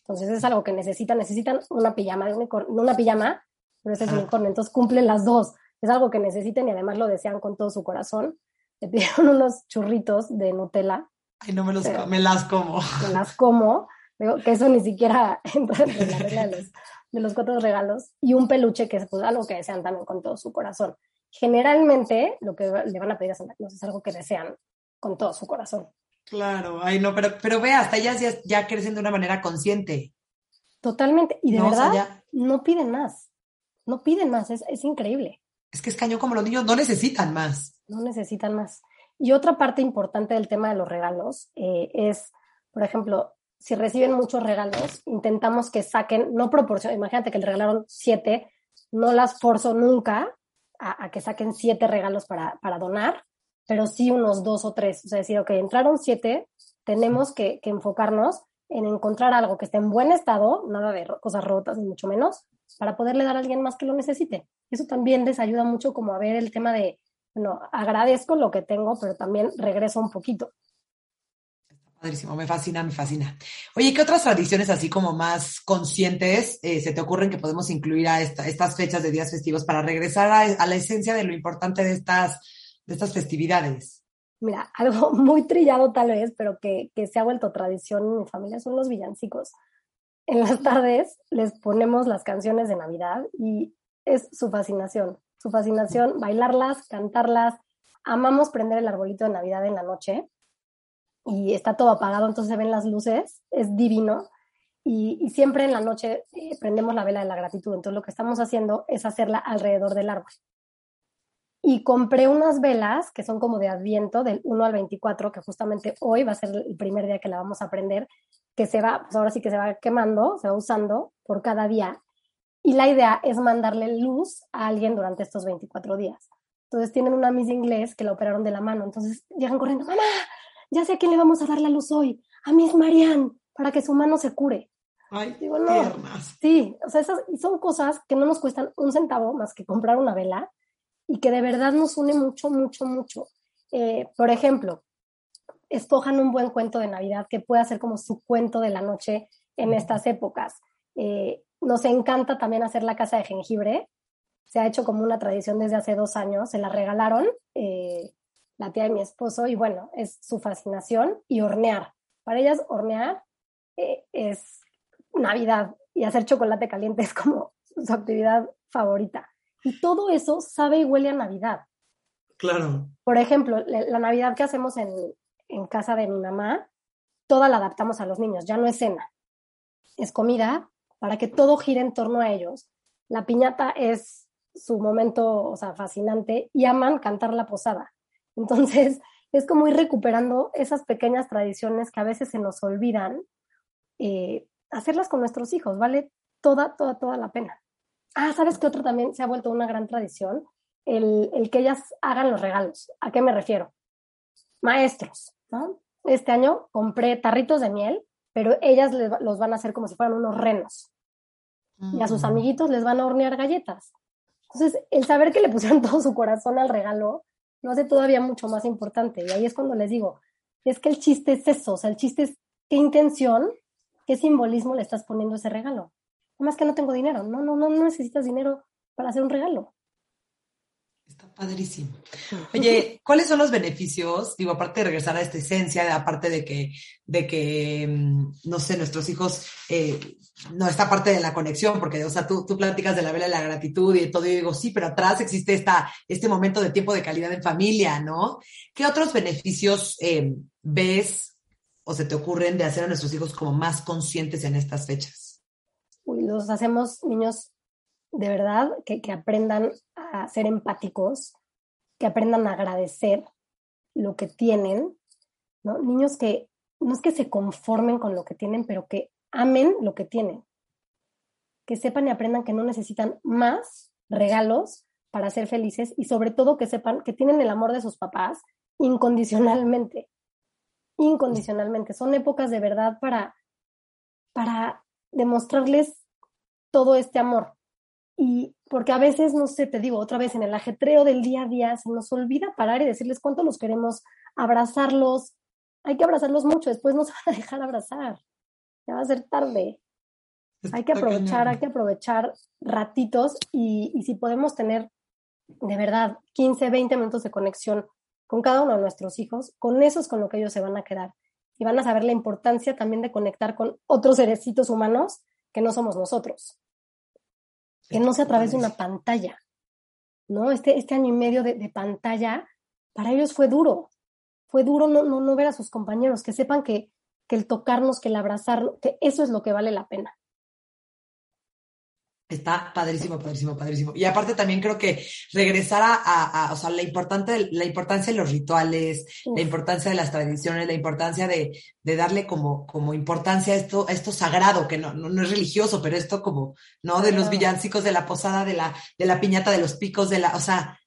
Entonces es algo que necesitan, necesitan una pijama de unicornio, una pijama, pero ese es unicornio. Entonces cumplen las dos. Es algo que necesitan y además lo desean con todo su corazón. Le pidieron *laughs* unos churritos de Nutella Ay, no me, los, me las como. Me las como. Digo, que eso ni siquiera *laughs* entra en la regla de los, de los cuatro regalos. Y un peluche, que es pues, algo que desean también con todo su corazón. Generalmente, lo que le van a pedir a Santa Claus es algo que desean con todo su corazón. Claro, ay, no, pero, pero ve, hasta ellas ya, ya crecen de una manera consciente. Totalmente. Y de no, verdad, o sea, ya... no piden más. No piden más, es, es increíble. Es que es cañón como los niños no necesitan más. No necesitan más. Y otra parte importante del tema de los regalos eh, es, por ejemplo, si reciben muchos regalos, intentamos que saquen, no proporción, imagínate que le regalaron siete, no las forzo nunca a, a que saquen siete regalos para, para, donar, pero sí unos dos o tres. O sea, decir, ok, entraron siete, tenemos que, que enfocarnos en encontrar algo que esté en buen estado, nada de cosas rotas, ni mucho menos, para poderle dar a alguien más que lo necesite. Eso también les ayuda mucho como a ver el tema de, bueno, agradezco lo que tengo, pero también regreso un poquito. Padrísimo, me fascina, me fascina. Oye, ¿qué otras tradiciones así como más conscientes eh, se te ocurren que podemos incluir a estas fechas de días festivos para regresar a, la esencia de lo importante de estas, de estas festividades? Mira, *laughs* algo muy trillado tal vez, pero que, que se ha vuelto tradición en mi familia son los villancicos. En las tardes les ponemos las canciones de Navidad y es su fascinación, su fascinación, bailarlas, cantarlas. Amamos prender el arbolito de Navidad en la noche y está todo apagado, entonces se ven las luces, es divino. Y, siempre en la noche eh, prendemos la vela de la gratitud, entonces lo que estamos haciendo es hacerla alrededor del árbol. Y compré unas velas que son como de adviento del 1 al 24, que justamente hoy va a ser el primer día que la vamos a prender, que se va, pues ahora sí que se va quemando, se va usando por cada día. Y la idea es mandarle luz a alguien durante estos 24 días. Entonces tienen una Miss Inglés que la operaron de la mano, entonces llegan corriendo, mamá, ya sé a quién le vamos a dar la luz hoy, a Miss Marianne, para que su mano se cure. Ay, Digo, no. Sí, o sea, esas son cosas que no nos cuestan un centavo más que comprar una vela y que de verdad nos une mucho, mucho, mucho. Eh, por ejemplo, escojan un buen cuento de Navidad que pueda ser como su cuento de la noche en estas épocas. Eh, nos encanta también hacer la casa de jengibre. Se ha hecho como una tradición desde hace dos años. Se la regalaron. Eh, la tía de mi esposo, y bueno, es su fascinación, y hornear. Para ellas, hornear eh, es Navidad y hacer chocolate caliente es como su actividad favorita. Y todo eso sabe y huele a Navidad. Claro. Por ejemplo, la, Navidad que hacemos en, en casa de mi mamá, toda la adaptamos a los niños, ya no es cena, es comida para que todo gire en torno a ellos. La piñata es su momento, o sea, fascinante y aman cantar la posada. *laughs* Entonces, es como ir recuperando esas pequeñas tradiciones que a veces se nos olvidan, eh, hacerlas con nuestros hijos, vale toda, toda, toda la pena. Ah, ¿sabes qué otro también se ha vuelto una gran tradición? El, el que ellas hagan los regalos. ¿A qué me refiero? Maestros, ¿no? Este año compré tarritos de miel, pero ellas los van a hacer como si fueran unos renos. Y a sus amiguitos les van a hornear galletas. Entonces, el saber que le pusieron *laughs* todo su corazón al regalo lo hace todavía mucho más importante. Y ahí es cuando les digo, es que el chiste es eso, o sea, el chiste es qué intención, qué simbolismo le estás poniendo a ese regalo. Además que no tengo dinero, no, no, no, no necesitas dinero para hacer un regalo. Está padrísimo. Oye, ¿cuáles son los beneficios? Digo, aparte de regresar a esta esencia, aparte de que, de que, mm, no sé, nuestros hijos, eh, no, esta parte de la conexión, porque, o sea, tú, tú platicas de la vela de la gratitud y todo, y digo, sí, pero atrás existe esta, este momento de tiempo de calidad en familia, ¿no? ¿Qué otros beneficios eh, ves o se te ocurren de hacer a nuestros hijos como más conscientes en estas fechas? Uy, los hacemos niños de verdad que, aprendan a ser empáticos, que aprendan a agradecer lo que tienen, ¿no? Niños que no es que se conformen con lo que tienen, pero que amen lo que tienen. Que sepan y aprendan que no necesitan más regalos para ser felices y sobre todo que sepan que tienen el amor de sus papás incondicionalmente. Incondicionalmente. Son épocas de verdad para, para demostrarles todo este amor. Y porque a veces, no sé, te digo, otra vez en el ajetreo del día a día se nos olvida parar y decirles cuánto los queremos, abrazarlos. Hay que abrazarlos mucho, después no se *laughs* van a dejar abrazar. Ya va a ser tarde. Hay que aprovechar, hay que aprovechar ratitos y, y si podemos tener de verdad 15, 20 minutos de conexión con cada uno de nuestros hijos, con eso es con lo que ellos se van a quedar. Y van a saber la importancia también de conectar con otros serecitos humanos que no somos nosotros que no sea a través de una pantalla, ¿no? Este, este año y medio de, pantalla, para ellos fue duro, fue duro no, no, no ver a sus compañeros, que sepan que, que el tocarnos, que el abrazarnos, que eso es lo que vale la pena. Está padrísimo, padrísimo, padrísimo. Y aparte también creo que regresar a, o sea, la, importante, la importancia de los rituales, la importancia de las tradiciones, la importancia de, de, darle como, como importancia a esto, a esto sagrado, que no, no, es religioso, pero esto como, ¿no? De los villancicos, de la posada, de la, de la piñata, de los picos, de la, o sea,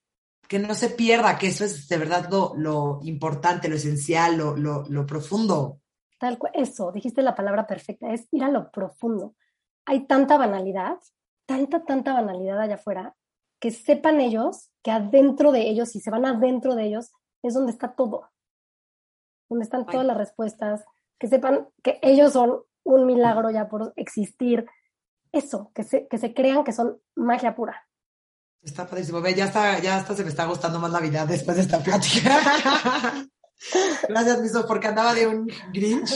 que no se pierda, que eso es de verdad lo, lo importante, lo esencial, lo, lo, lo profundo. Tal cual, eso, dijiste la palabra perfecta, es ir a lo profundo. Hay tanta banalidad, tanta, tanta banalidad allá afuera, que sepan ellos que adentro de ellos, si se van adentro de ellos, es donde está todo, donde están todas las respuestas, que sepan que ellos son un milagro ya por existir, eso, que se, que se crean que son magia pura. Está padrísimo. Ve, ya está, ya hasta se me está gustando más la vida después de esta plática. *laughs* Gracias, Miso, porque andaba de un Grinch.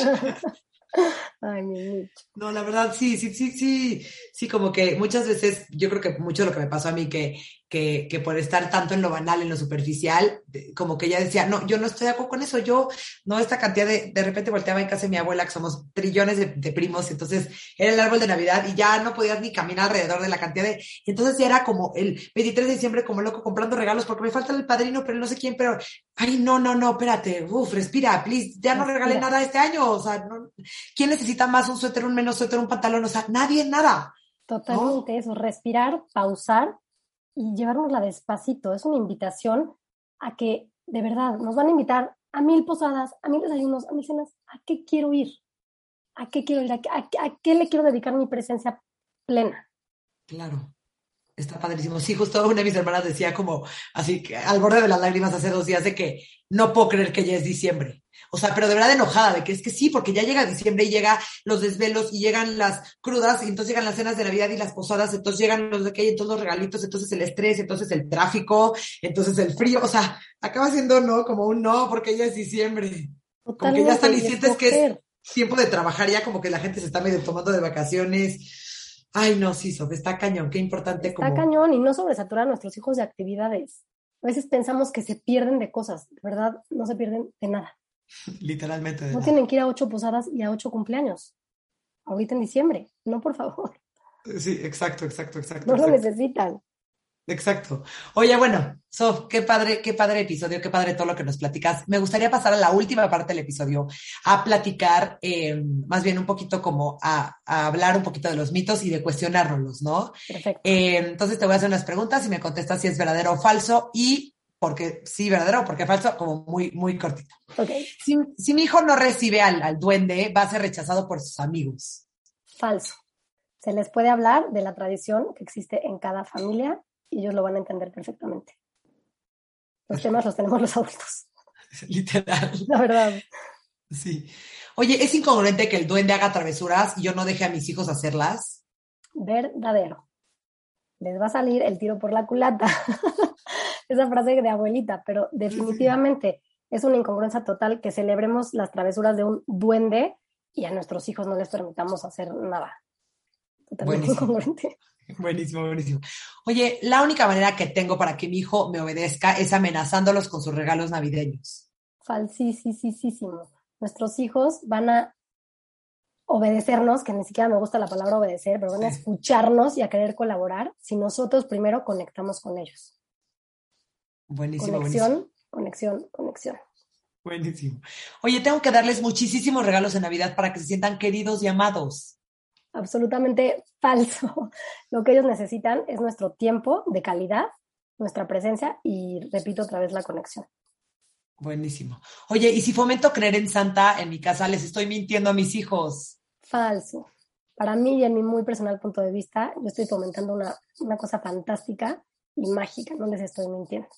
Ay, mi No, la verdad, sí, sí, sí, sí, sí, como que muchas veces, yo creo que mucho de lo que me pasó a mí, que, que, que por estar tanto en lo banal, en lo superficial, como que ella decía, no, yo no estoy de acuerdo con eso, yo, no, esta cantidad de, de repente volteaba en casa de mi abuela, que somos trillones de, primos, entonces era el árbol de Navidad y ya no podías ni caminar alrededor de la cantidad de, entonces ya era como el 23 de diciembre como loco comprando regalos porque me falta el padrino, pero no sé quién, pero, ay, no, no, no, espérate, uff, respira, please, ya no regalé nada este año, o sea, no, ¿quién necesita más un suéter, un menos suéter, un pantalón? O sea, nadie, nada. Totalmente eso, respirar, pausar y llevárnosla despacito. Es una invitación a que de verdad nos van a invitar a mil posadas, a mil desayunos, a mil cenas. ¿A qué quiero ir? ¿A qué quiero ir? ¿A qué, le quiero dedicar mi presencia plena? Claro. Está padrísimo. Sí, justo una de mis hermanas decía como así que al borde de las lágrimas hace dos días de que no puedo creer que ya es diciembre. O sea, pero de verdad enojada, de que es que sí, porque ya llega diciembre y llega los desvelos y llegan las crudas y entonces llegan las cenas de Navidad y las posadas, entonces llegan los de que hay, entonces los regalitos, entonces el estrés, entonces el tráfico, entonces el frío, o sea, acaba siendo no, como un no, porque ya es diciembre. como que ya están y sientes que es tiempo de trabajar ya, como que la gente se está medio tomando de vacaciones. Ay, no, sí, Sof, está cañón, qué importante está cañón y no sobresaturar a nuestros hijos de actividades. A veces pensamos que se pierden de cosas, verdad, no se pierden de nada. Literalmente. no tienen que ir a ocho posadas y a ocho cumpleaños. Ahorita en diciembre. No, por favor. Sí, exacto, exacto, exacto. No lo necesitan. Exacto. Oye, bueno, Sof, qué padre, qué padre episodio, qué padre todo lo que nos platicas. Me gustaría pasar a la última parte del episodio, a platicar, eh, más bien un poquito como a, hablar un poquito de los mitos y de cuestionárnoslos, ¿no? Perfecto. Eh, entonces te voy a hacer unas preguntas y me contestas si es verdadero o falso y porque sí, verdadero, porque falso, como muy, muy cortito. Okay. Si, mi hijo no recibe al, duende, va a ser rechazado por sus amigos. Falso. Se les puede hablar de la tradición que existe en cada familia y ellos lo van a entender perfectamente. Los temas los tenemos los adultos. *laughs* Literal. La verdad. Sí. Oye, ¿es incongruente que el duende haga travesuras y yo no deje a mis hijos hacerlas? Verdadero. Les va a salir el tiro por la culata. *laughs* esa frase de abuelita, pero definitivamente es una incongruencia total que celebremos las travesuras de un duende y a nuestros hijos no les permitamos hacer nada. Totalmente incongruente. *laughs* Buenísimo, buenísimo. Oye, la única manera que tengo para que mi hijo me obedezca es amenazándolos con sus regalos navideños. Falsísimo. Nuestros hijos van a obedecernos, que ni siquiera me gusta la palabra obedecer, pero van a escucharnos y a querer colaborar si nosotros primero conectamos con ellos. Buenísimo. Conexión, conexión, conexión. Buenísimo. Oye, tengo que darles muchísimos regalos en Navidad para que se sientan queridos y amados. Absolutamente *laughs* falso. Lo que ellos necesitan es nuestro tiempo de calidad, nuestra presencia y, repito otra vez, la conexión. Buenísimo. Oye, ¿y si fomento creer en Santa en mi casa, les estoy mintiendo a mis hijos? Falso. Para mí y en mi muy personal punto de vista, yo estoy fomentando una, una cosa fantástica y mágica, no les estoy mintiendo.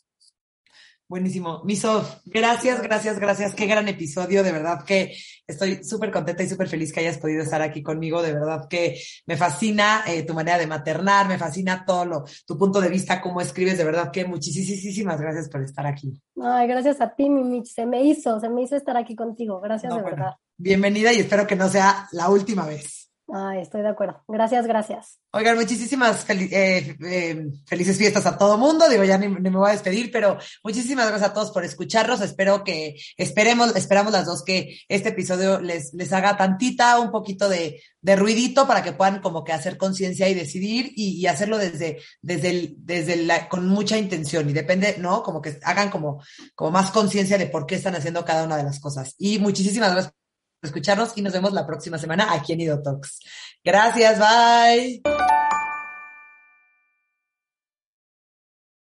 Buenísimo. Misof, gracias, gracias, gracias. Qué gran episodio. De verdad que estoy súper contenta y súper feliz que hayas podido estar aquí conmigo. De verdad que me fascina eh, tu manera de maternar, me fascina todo lo, tu punto de vista, cómo escribes. De verdad que muchísimas gracias por estar aquí. Ay, gracias a ti, Mimich. Se me hizo, se me hizo estar aquí contigo. Gracias de verdad. Bienvenida y espero que no sea la última vez. Ay, estoy de acuerdo. Gracias, gracias. Oigan, muchísimas eh, eh, felices fiestas a todo mundo. Digo, ya ni, me voy a despedir, pero muchísimas gracias a todos por escucharnos. Espero que, esperemos, esperamos las dos que este episodio les, les haga tantita, un poquito de, de ruidito para que puedan como que hacer conciencia y decidir y, hacerlo desde, desde desde la, con mucha intención y depende, ¿no? Como que hagan como, como más conciencia de por qué están haciendo cada una de las cosas. Y muchísimas gracias escucharnos y nos vemos la próxima semana aquí en Idotox. Gracias, bye.